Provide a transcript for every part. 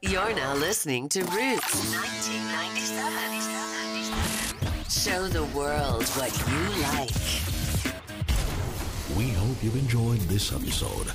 You're now listening to Roots 1997. Show the world what you like. We hope you've enjoyed this episode.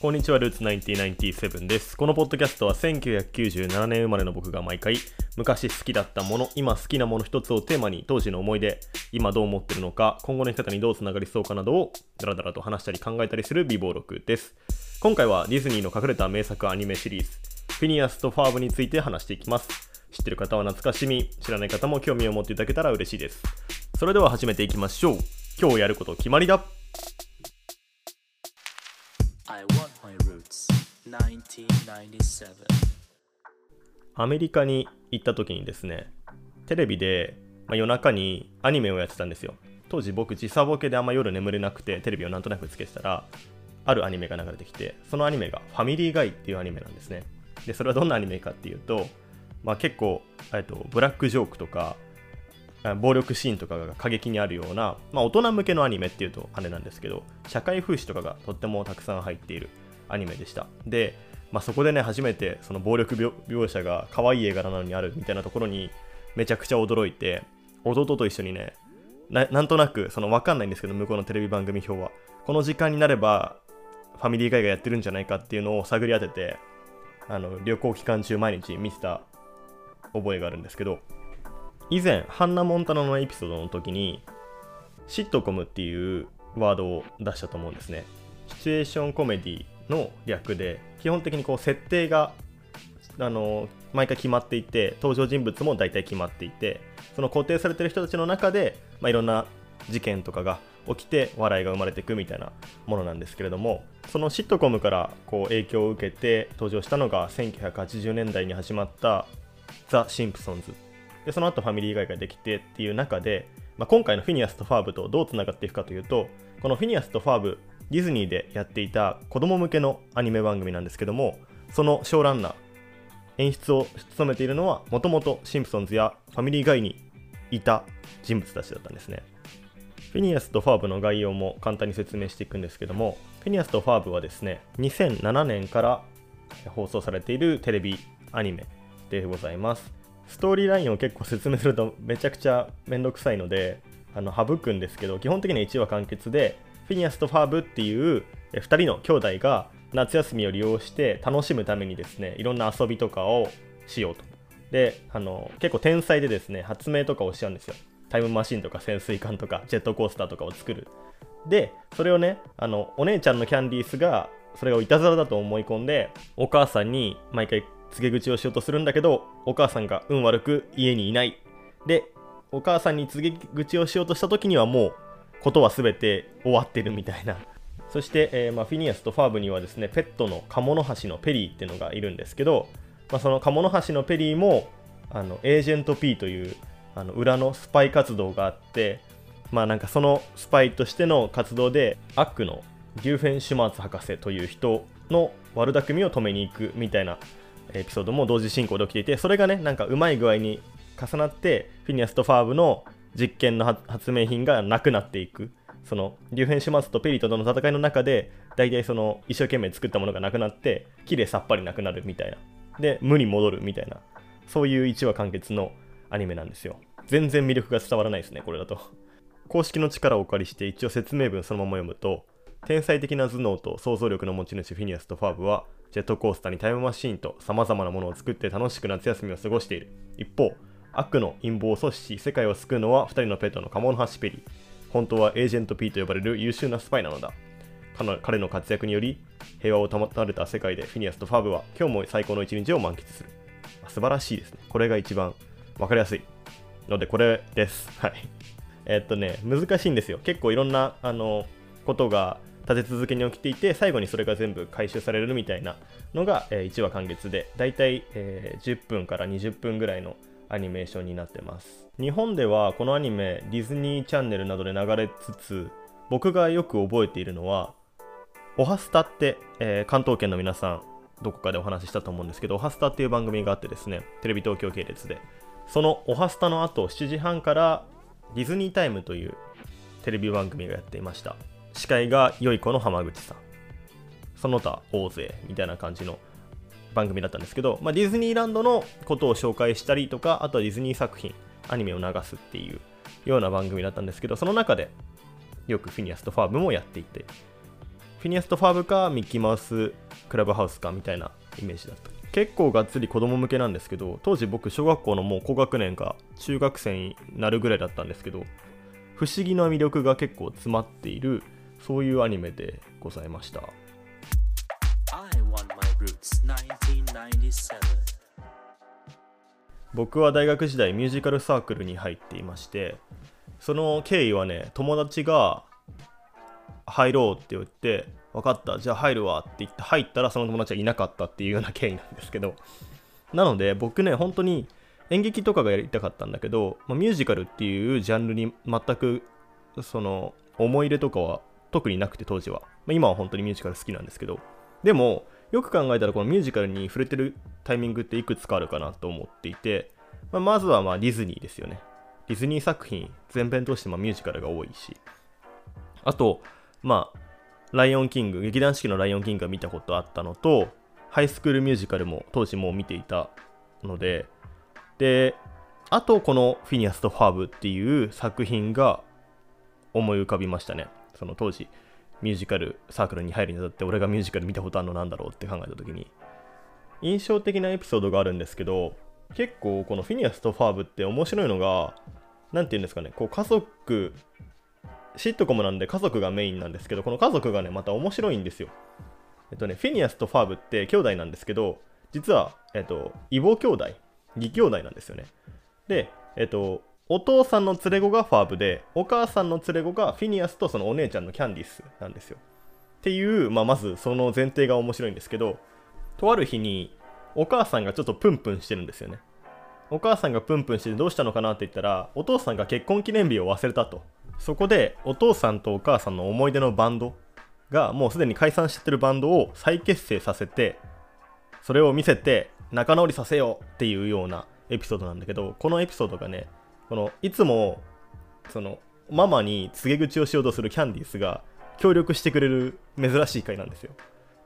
こんにちは、ルーツ1997です。このポッドキャストは1997年生まれの僕が毎回、昔好きだったもの、今好きなもの一つをテーマに当時の思い出、今どう思ってるのか、今後の生き方にどうつながりそうかなどをダラダラと話したり考えたりする美貌録です。今回はディズニーの隠れた名作アニメシリーズ、フィニアスとファーブについて話していきます。知ってる方は懐かしみ、知らない方も興味を持っていただけたら嬉しいです。それでは始めていきましょう。今日やること決まりだ I want my roots 1997アメリカに行った時にですねテレビで、まあ、夜中にアニメをやってたんですよ。当時僕時差ボケであんま夜眠れなくてテレビをなんとなくつけてたらあるアニメが流れてきてそのアニメが「ファミリーガイ」っていうアニメなんですね。でそれはどんなアニメかっていうと、まあ、結構、えっと、ブラックジョークとか暴力シーンとかが過激にあるような、まあ、大人向けのアニメっていうとあれなんですけど社会風刺とかがとってもたくさん入っているアニメでした。で、まあ、そこでね初めてその暴力描写が可愛い絵柄なのにあるみたいなところにめちゃくちゃ驚いて弟と一緒にねなんとなくその分かんないんですけど向こうのテレビ番組表は。この時間になればファミリーガイがやってるんじゃないかっていうのを探り当ててあの旅行期間中毎日見てた覚えがあるんですけど以前ハンナ・モンタナのエピソードの時にシットコムっていうワードを出したと思うんですね。シチュエーションコメディの略で基本的にこう設定があの毎回決まっていて登場人物も大体決まっていてその固定されてる人たちの中で、まあ、いろんな事件とかが起きて笑いが生まれていくみたいなものなんですけれどもそのシットコムからこう影響を受けて登場したのが1980年代に始まったザ・シンプソンズ。でその後ファミリーガイができてっていう中で、まあ、今回のフィニアスとファーブとどうつながっていくかというとこのフィニアスとファーブディズニーでやっていた子供向けのアニメ番組なんですけどもそのショーランナー演出を務めているのはもともとシンプソンズやファミリーガイにいた人物たちだったんですね。フィニアスとファーブの概要も簡単に説明していくんですけどもフィニアスとファーブはですね2007年から放送されているテレビアニメでございます。ストーリーラインを結構説明するとめちゃくちゃめんどくさいのであの省くんですけど基本的には1話完結でフィニアスとファーブっていう2人の兄弟が夏休みを利用して楽しむためにですねいろんな遊びとかをしようと。であの結構天才でですね発明とかをしちゃうんですよ。タイムマシンとか潜水艦とかジェットコースターとかを作る。でそれをねあのお姉ちゃんのキャンディースがそれをいたずらだと思い込んでお母さんに毎回告げ口をしようとするんだけどお母さんが運悪く家にいない。でお母さんに告げ口をしようとした時にはもうことは全て終わってるみたいな。そして、えーまあ、フィニアスとファーブにはですねペットのカモノハシのペリーっていうのがいるんですけど、まあ、そのカモノハシのペリーもあのエージェント P というあの裏のスパイ活動があってまあなんかそのスパイとしての活動でアックのギューフェン・シュマーツ博士という人の悪巧みを止めに行くみたいなエピソードも同時進行で起きていてそれがねなんかうまい具合に重なってフィニアスとファーブの実験の発明品がなくなっていく。そのリュウヘンシュマツとペリとの戦いの中で大体その一生懸命作ったものがなくなって綺麗さっぱりなくなるみたいな。で無に戻るみたいな。そういう1話完結のアニメなんですよ。全然魅力が伝わらないですねこれだと。公式の力をお借りして一応説明文そのまま読むと天才的な頭脳と想像力の持ち主フィニアスとファーブはジェットコースターにタイムマシーンと様々なものを作って楽しく夏休みを過ごしている。一方悪の陰謀を阻止し世界を救うのは2人のペットのカモノハシペリ本当はエージェント P と呼ばれる優秀なスパイなのだ。彼の活躍により平和を保たれた世界でフィニアスとファーブは今日も最高の一日を満喫する。素晴らしいですね。これが一番わかりやすい。のでこれです。はい。えー、っとね難しいんですよ。結構いろんなあのことが立て続けに起きていて最後にそれが全部回収されるみたいなのが、えー、1話完結でだいたい、えー、10分から20分ぐらいのアニメーションになってます。日本ではこのアニメディズニーチャンネルなどで流れつつ僕がよく覚えているのはおはスタって、えー、関東圏の皆さんどこかでお話ししたと思うんですけどおはスタっていう番組があってですねテレビ東京系列で。そのおはスタの後7時半からディズニータイムというテレビ番組がやっていました。司会が良い子の浜口さん。その他大勢みたいな感じの番組だったんですけど、まあ、ディズニーランドのことを紹介したりとかあとはディズニー作品アニメを流すっていうような番組だったんですけどその中でよくフィニアスとファーブもやっていてフィニアスとファーブかミッキーマウスクラブハウスかみたいなイメージだった。結構がっつり子供向けなんですけど当時僕小学校のもう高学年か中学生になるぐらいだったんですけど不思議な魅力が結構詰まっているそういうアニメでございました。僕は大学時代ミュージカルサークルに入っていましてその経緯はね友達が入ろうって言って分かったじゃあ入るわって言って入ったらその友達はいなかったっていうような経緯なんですけどなので僕ね本当に演劇とかがやりたかったんだけど、まあ、ミュージカルっていうジャンルに全くその思い入れとかは特になくて当時は、まあ、今は本当にミュージカル好きなんですけど。でもよく考えたらこのミュージカルに触れてるタイミングっていくつかあるかなと思っていて、まあ、まずはまディズニーですよね。ディズニー作品全編通してまミュージカルが多いし。あとまあライオンキング劇団四季のライオンキングが見たことあったのとハイスクールミュージカルも当時もう見ていたので。であとこのフィニアスとファーブっていう作品が思い浮かびましたね。その当時。ミュージカルサークルに入るにあたって俺がミュージカル見たことあるのなんだろうって考えた時に印象的なエピソードがあるんですけど結構このフィニアスとファーブって面白いのが何て言うんですかねこう家族シットコムなんで家族がメインなんですけどこの家族がねまた面白いんですよ。えっとねフィニアスとファーブって兄弟なんですけど実はえっと異母兄弟義兄弟なんですよね。でえっとお父さんの連れ子がファーブでお母さんの連れ子がフィニアスとそのお姉ちゃんのキャンディスなんですよ。っていう、まあ、まずその前提が面白いんですけどとある日にお母さんがちょっとプンプンしてるんですよね。お母さんがプンプンしてどうしたのかなって言ったらお父さんが結婚記念日を忘れたと。そこでお父さんとお母さんの思い出のバンドがもうすでに解散しちゃってるバンドを再結成させてそれを見せて仲直りさせようっていうようなエピソードなんだけどこのエピソードがねこのいつもそのママに告げ口をしようとするキャンディースが協力してくれる珍しい回なんですよ。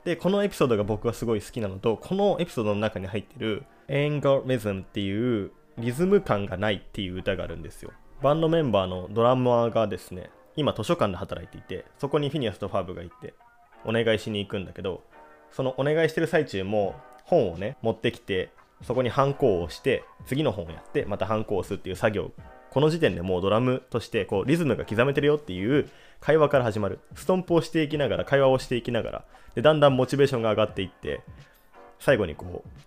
でこのエピソードが僕はすごい好きなのとこのエピソードの中に入ってる「エンガメズム」っていうリズム感がないっていう歌があるんですよ。バンドメンバーのドラマーがですね今図書館で働いていてそこにフィニアスとファーブが行ってお願いしに行くんだけどそのお願いしてる最中も本をね持ってきてそこにハンコを押して次の本をやってまたハンコを押すっていう作業この時点でもうドラムとしてこうリズムが刻めてるよっていう会話から始まる。ストンプをしていきながら会話をしていきながら。でだんだんモチベーションが上がっていって最後にこう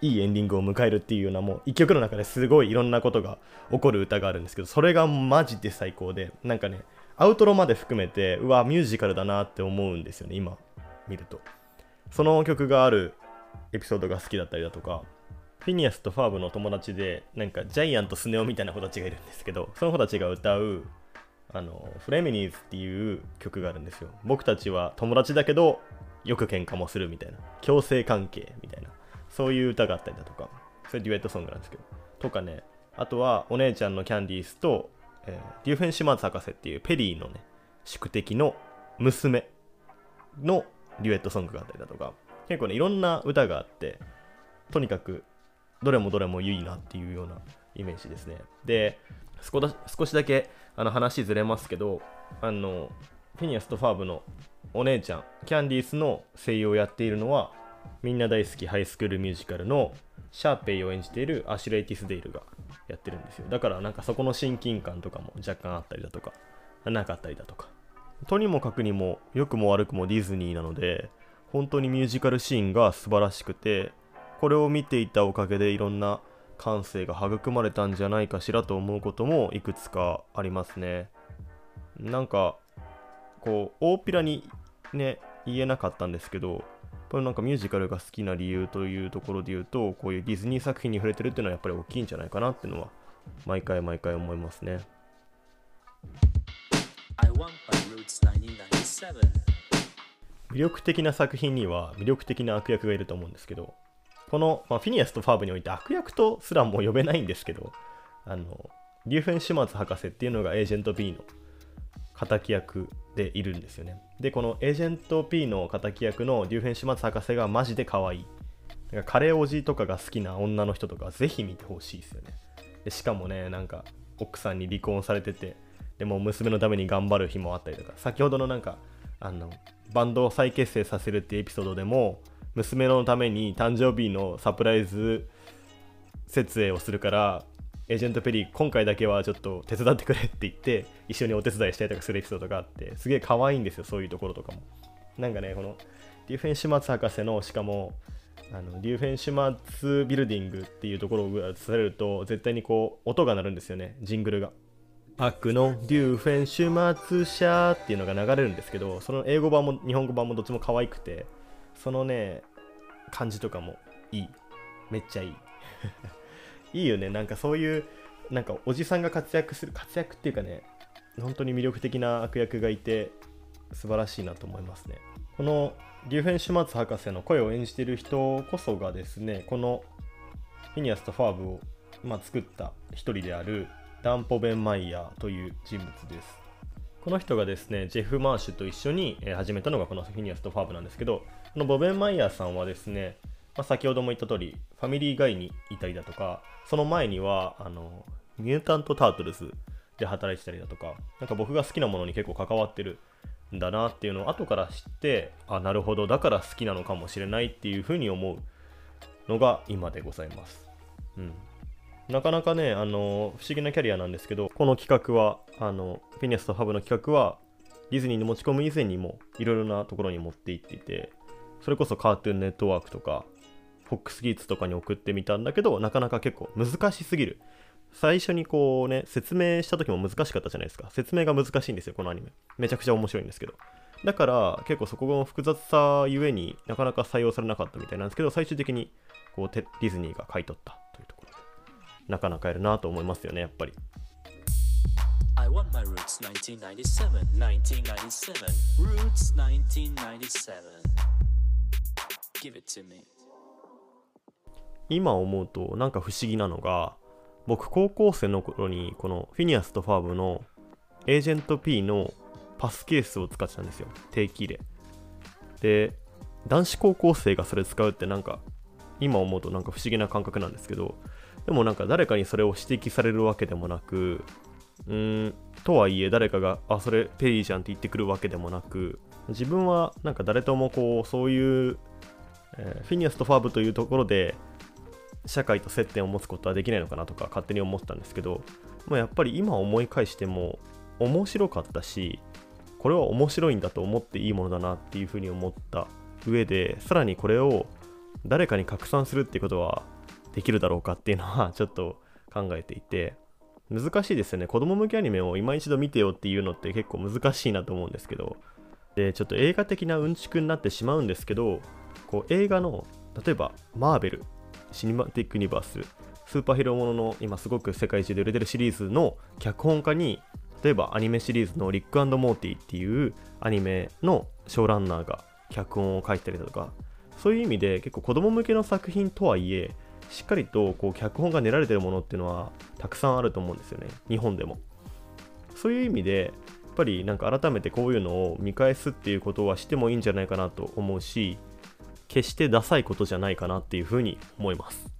いいエンディングを迎えるっていうようなもう一曲の中ですごいいろんなことが起こる歌があるんですけどそれがマジで最高でなんかねアウトロまで含めてうわミュージカルだなって思うんですよね今。見ると。その曲があるエピソードが好きだったりだとかフィニアスとファーブの友達でなんかジャイアントスネ夫みたいな子たちがいるんですけどその子たちが歌うあのフレミニーズっていう曲があるんですよ。僕たちは友達だけどよく喧嘩もするみたいな。共生関係みたいな。そういう歌があったりだとか。それデュエットソングなんですけど。とかね。あとはお姉ちゃんのキャンディースと、えーデューフェン・シマーズ博士っていうペリーのね宿敵の娘のデュエットソングがあったりだとか。結構ねいろんな歌があってとにかくどれもどれもいいなっていうようなイメージですね。で少しだけあの話ずれますけどあのフィニアスとファーブのお姉ちゃんキャンディースの声優をやっているのはみんな大好きハイスクールミュージカルのシャーペイを演じているアシュレイ・ティスデイルがやってるんですよ。だからなんかそこの親近感とかも若干あったりだとかなかったりだとかとにもかくにも良くも悪くもディズニーなので本当にミュージカルシーンが素晴らしくてこれを見ていたおかげでいろんな感性が育まれたんじゃないかしらと思うこともいくつかありますね。なんかこう大っぴらにね言えなかったんですけどこれなんかミュージカルが好きな理由というところで言うとこういうディズニー作品に触れてるっていうのはやっぱり大きいんじゃないかなっていうのは毎回毎回思いますね。I want my roots 997魅力的な作品には魅力的な悪役がいると思うんですけどこの、まあ、フィニアスとファーブにおいて悪役とすらも呼べないんですけどあのリューフェン・シュマーツ博士っていうのがエージェント B の敵役でいるんですよね。でこのエージェント P の敵役のデューフェン・シュマーツ博士がマジで可愛い。なんかカレーおじとかが好きな女の人とかぜひ見てほしいですよね。でしかもねなんか奥さんに離婚されててでも娘のために頑張る日もあったりとか先ほどのなんかあのバンドを再結成させるっていうエピソードでも娘のために誕生日のサプライズ設営をするからエージェントペリー今回だけはちょっと手伝ってくれって言って一緒にお手伝いしたりとかするエピソードがあってすげえ可愛いんですよそういうところとかも。なんかねこのデューフェンシュマツ博士のしかもあのデューフェンシュマツビルディングっていうところを映されると絶対にこう音が鳴るんですよねジングルが。悪のデューフェンシュマツシャーっていうのが流れるんですけどその英語版も日本語版もどっちも可愛くてそのね感じとかもいい。めっちゃいい。いいよね。なんかそういうなんかおじさんが活躍する活躍っていうかね本当に魅力的な悪役がいて素晴らしいなと思いますね。このデューフェン・シュマツ博士の声を演じている人こそがですねこのフィニアスとファーブを、まあ、作った一人であるダンポベン・マイヤーという人物です。この人がですねジェフ・マーシュと一緒に始めたのがこのフィニアスとファーブなんですけどこのボベン・マイヤーさんはですね、まあ、先ほども言った通りファミリーガイにいたりだとかその前にはあのミュータント・タートルズで働いてたりだとかなんか僕が好きなものに結構関わってるんだなっていうのを後から知ってあなるほどだから好きなのかもしれないっていうふうに思うのが今でございます、うん、なかなかねあの不思議なキャリアなんですけどこの企画はあのフィニアスとハブの企画はディズニーに持ち込む以前にもいろいろなところに持って行っていてそれこそカートゥーンネットワークとか FOX キッズとかに送ってみたんだけどなかなか結構難しすぎる。最初にこうね説明した時も難しかったじゃないですか。説明が難しいんですよこのアニメ。めちゃくちゃ面白いんですけど。だから結構そこの複雑さゆえになかなか採用されなかったみたいなんですけど最終的にこうディズニーが買い取った。なかなかやるなと思いますよねやっぱり I want my roots 1997, 1997, roots 1997. Give it to me. 今思うとなんか不思議なのが僕高校生の頃にこのフィニアスとファーブのエージェント P のパスケースを使ってたんですよ定期入れで男子高校生がそれ使うってなんか今思うとなんか不思議な感覚なんですけどでもなんか誰かにそれを指摘されるわけでもなくうーんとはいえ誰かがあそれペリーじゃんって言ってくるわけでもなく自分はなんか誰ともこうそういう、えーフィニアスとファーブというところで社会と接点を持つことはできないのかなとか勝手に思ったんですけど、まあ、やっぱり今思い返しても面白かったしこれは面白いんだと思っていいものだなっていうふうに思った上でさらにこれを誰かに拡散するってことはできるだろうかっていうのはちょっと考えていて難しいですよね。子供向けアニメを今一度見てよっていうのって結構難しいなと思うんですけどでちょっと映画的なうんちくになってしまうんですけどこう映画の例えばマーベルシネマティック・ユニバーススーパーヒーローものの今すごく世界中で売れてるシリーズの脚本家に例えばアニメシリーズのリックモーティっていうアニメのショーランナーが脚本を書いたりだとかそういう意味で結構子供向けの作品とはいえしっかりとこう脚本が練られてるものっていうのはたくさんあると思うんですよね。日本でも。そういう意味でやっぱりなんか改めてこういうのを見返すっていうことはしてもいいんじゃないかなと思うし決してダサいことじゃないかなっていうふうに思います。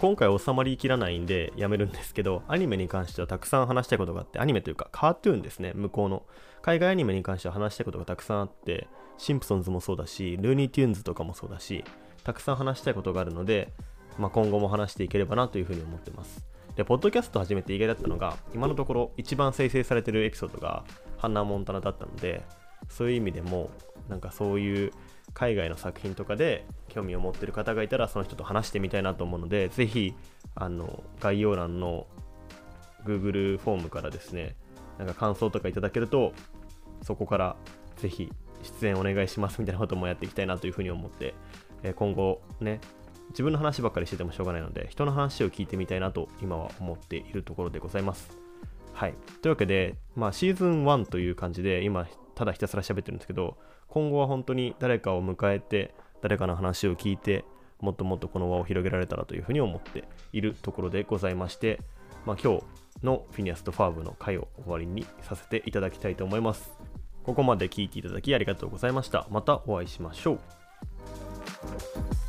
今回収まりきらないんでやめるんですけどアニメに関してはたくさん話したいことがあってアニメというかカートゥーンですね。向こうの。海外アニメに関しては話したいことがたくさんあってシンプソンズもそうだしルーニー・テューンズとかもそうだしたくさん話したいことがあるので、まあ、今後も話していければなというふうに思ってます。でポッドキャスト始めて意外だったのが今のところ一番生成されてるエピソードがハンナ・モンタナだったのでそういう意味でもなんかそういう海外の作品とかで興味を持ってる方がいたらその人と話してみたいなと思うのでぜひあの概要欄の Google フォームからですねなんか感想とかいただけるとそこからぜひ出演お願いしますみたいなこともやっていきたいなというふうに思って、え今後ね自分の話ばっかりしててもしょうがないので人の話を聞いてみたいなと今は思っているところでございます。はい。というわけで、まあ、シーズン1という感じで今ただひたすら喋ってるんですけど今後は本当に誰かを迎えて誰かの話を聞いてもっともっとこの輪を広げられたらというふうに思っているところでございまして、まあ、今日のフィニアスとファーブの回を終わりにさせていただきたいと思います。ここまで聞いていただきありがとうございました。またお会いしましょう。